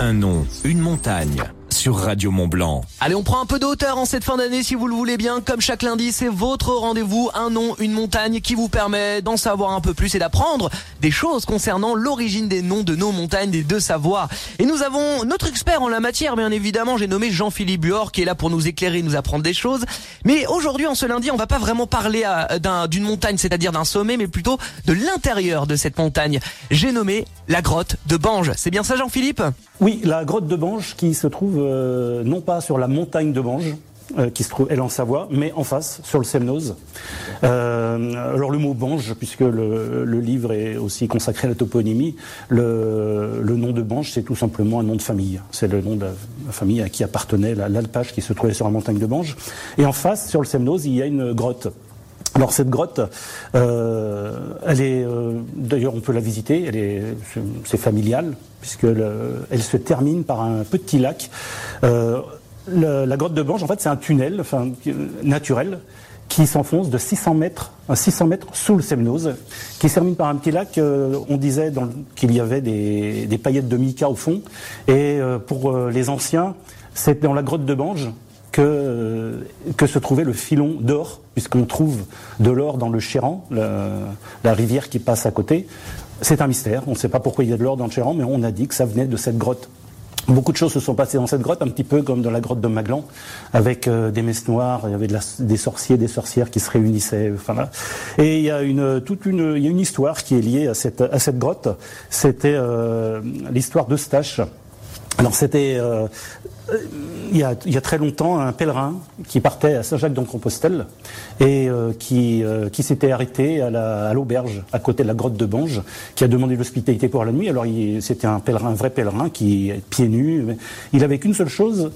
Un nom, une montagne sur Radio Mont Blanc. Allez, on prend un peu de hauteur en cette fin d'année si vous le voulez bien. Comme chaque lundi, c'est votre rendez-vous, un nom, une montagne qui vous permet d'en savoir un peu plus et d'apprendre des choses concernant l'origine des noms de nos montagnes des deux Savoies. Et nous avons notre expert en la matière, bien évidemment, j'ai nommé Jean-Philippe Buor qui est là pour nous éclairer, nous apprendre des choses. Mais aujourd'hui, en ce lundi, on va pas vraiment parler d'une montagne, c'est-à-dire d'un sommet, mais plutôt de l'intérieur de cette montagne. J'ai nommé la grotte de Bange. C'est bien ça, Jean-Philippe? Oui, la grotte de Bange qui se trouve euh, non pas sur la montagne de Bange, euh, qui se trouve elle en Savoie, mais en face, sur le Semnoz. Euh, alors le mot Bange, puisque le, livre est aussi consacré à la toponymie, le, nom de Bange, c'est tout simplement un nom de famille. C'est le nom de la famille à qui appartenait l'alpage qui se trouvait sur la montagne de Bange. Et en face, sur le Semnoz, il y a une grotte. Alors cette grotte, elle est, d'ailleurs on peut la visiter, elle est, c'est familial puisque elle se termine par un petit lac. Euh, la grotte de Bange, en fait, c'est un tunnel enfin, naturel qui s'enfonce de 600 mètres, 600 mètres sous le Semnoz, qui se termine par un petit lac. Euh, on disait qu'il y avait des, paillettes de mica au fond. Et euh, pour les anciens, c'est dans la grotte de Bange que, que se trouvait le filon d'or, puisqu'on trouve de l'or dans le Chéran, la rivière qui passe à côté. C'est un mystère. On ne sait pas pourquoi il y a de l'or dans le Chéran, mais on a dit que ça venait de cette grotte. Beaucoup de choses se sont passées dans cette grotte, un petit peu comme dans la grotte de Maglan, avec euh, des messes noires, il y avait des sorciers, des sorcières qui se réunissaient. Enfin, Et il y a une toute une, il y a une histoire qui est liée à cette à cette grotte. C'était euh, l'histoire d'Eustache. Alors c'était euh, il, y a, très longtemps un pèlerin qui partait à Saint-Jacques-de-Compostelle et euh, qui, euh, qui s'était arrêté à l'auberge à, côté de la grotte de Bange, qui a demandé l'hospitalité pour la nuit. Alors c'était un pèlerin, un vrai pèlerin qui pieds nus. Il avait qu'une seule chose,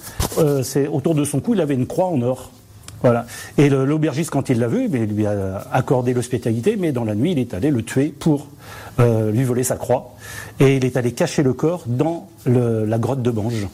c'est autour de son cou, il avait une croix en or. Voilà. Et l'aubergiste, quand il l'a vu, il lui a accordé l'hospitalité, mais dans la nuit, il est allé le tuer pour euh, lui voler sa croix. Et il est allé cacher le corps dans la grotte de Bange.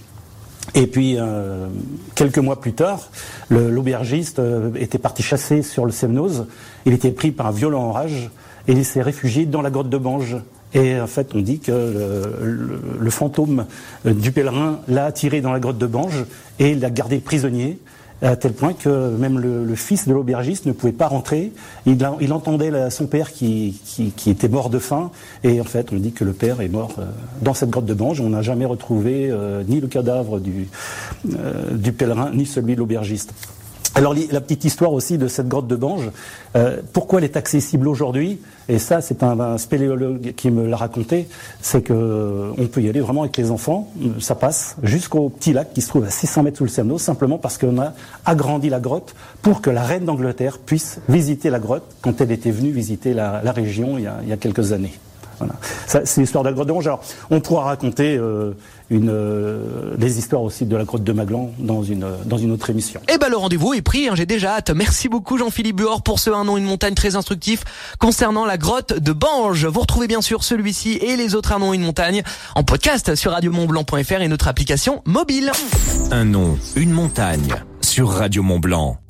Et puis, euh, quelques mois plus tard, l'aubergiste euh, était parti chasser sur le Semnoz. Il était pris par un violent orage et il s'est réfugié dans la grotte de Bange. Et en fait, on dit que le, le fantôme du pèlerin l'a attiré dans la grotte de Bange et l'a gardé prisonnier à tel point que même le, fils de l'aubergiste ne pouvait pas rentrer. Il, entendait son père qui, qui, était mort de faim, et en fait, on dit que le père est mort euh, dans cette grotte de Bange. On n'a jamais retrouvé euh, ni le cadavre euh, du pèlerin, ni celui de l'aubergiste. Alors la petite histoire aussi de cette grotte de Bange, euh, pourquoi elle est accessible aujourd'hui? Et ça, c'est un, spéléologue qui me l'a raconté, c'est que euh, on peut y aller vraiment avec les enfants, ça passe jusqu'au petit lac qui se trouve à 600 mètres sous le Cerno, simplement parce qu'on a agrandi la grotte pour que la reine d'Angleterre puisse visiter la grotte quand elle était venue visiter la, région il y a quelques années. Voilà. C'est l'histoire de la grotte de Ronge. Alors, on pourra raconter euh, une, euh, les histoires aussi de la grotte de Maglan dans une, dans une autre émission. Eh ben, le rendez-vous est pris, hein, j'ai déjà hâte. Merci beaucoup Jean-Philippe Buor pour ce Un nom, une montagne très instructif concernant la grotte de Bange. Vous retrouvez bien sûr celui-ci et les autres Un nom, une montagne en podcast sur radiomontblanc.fr et notre application mobile. Un nom, une montagne sur Radio Mont Blanc.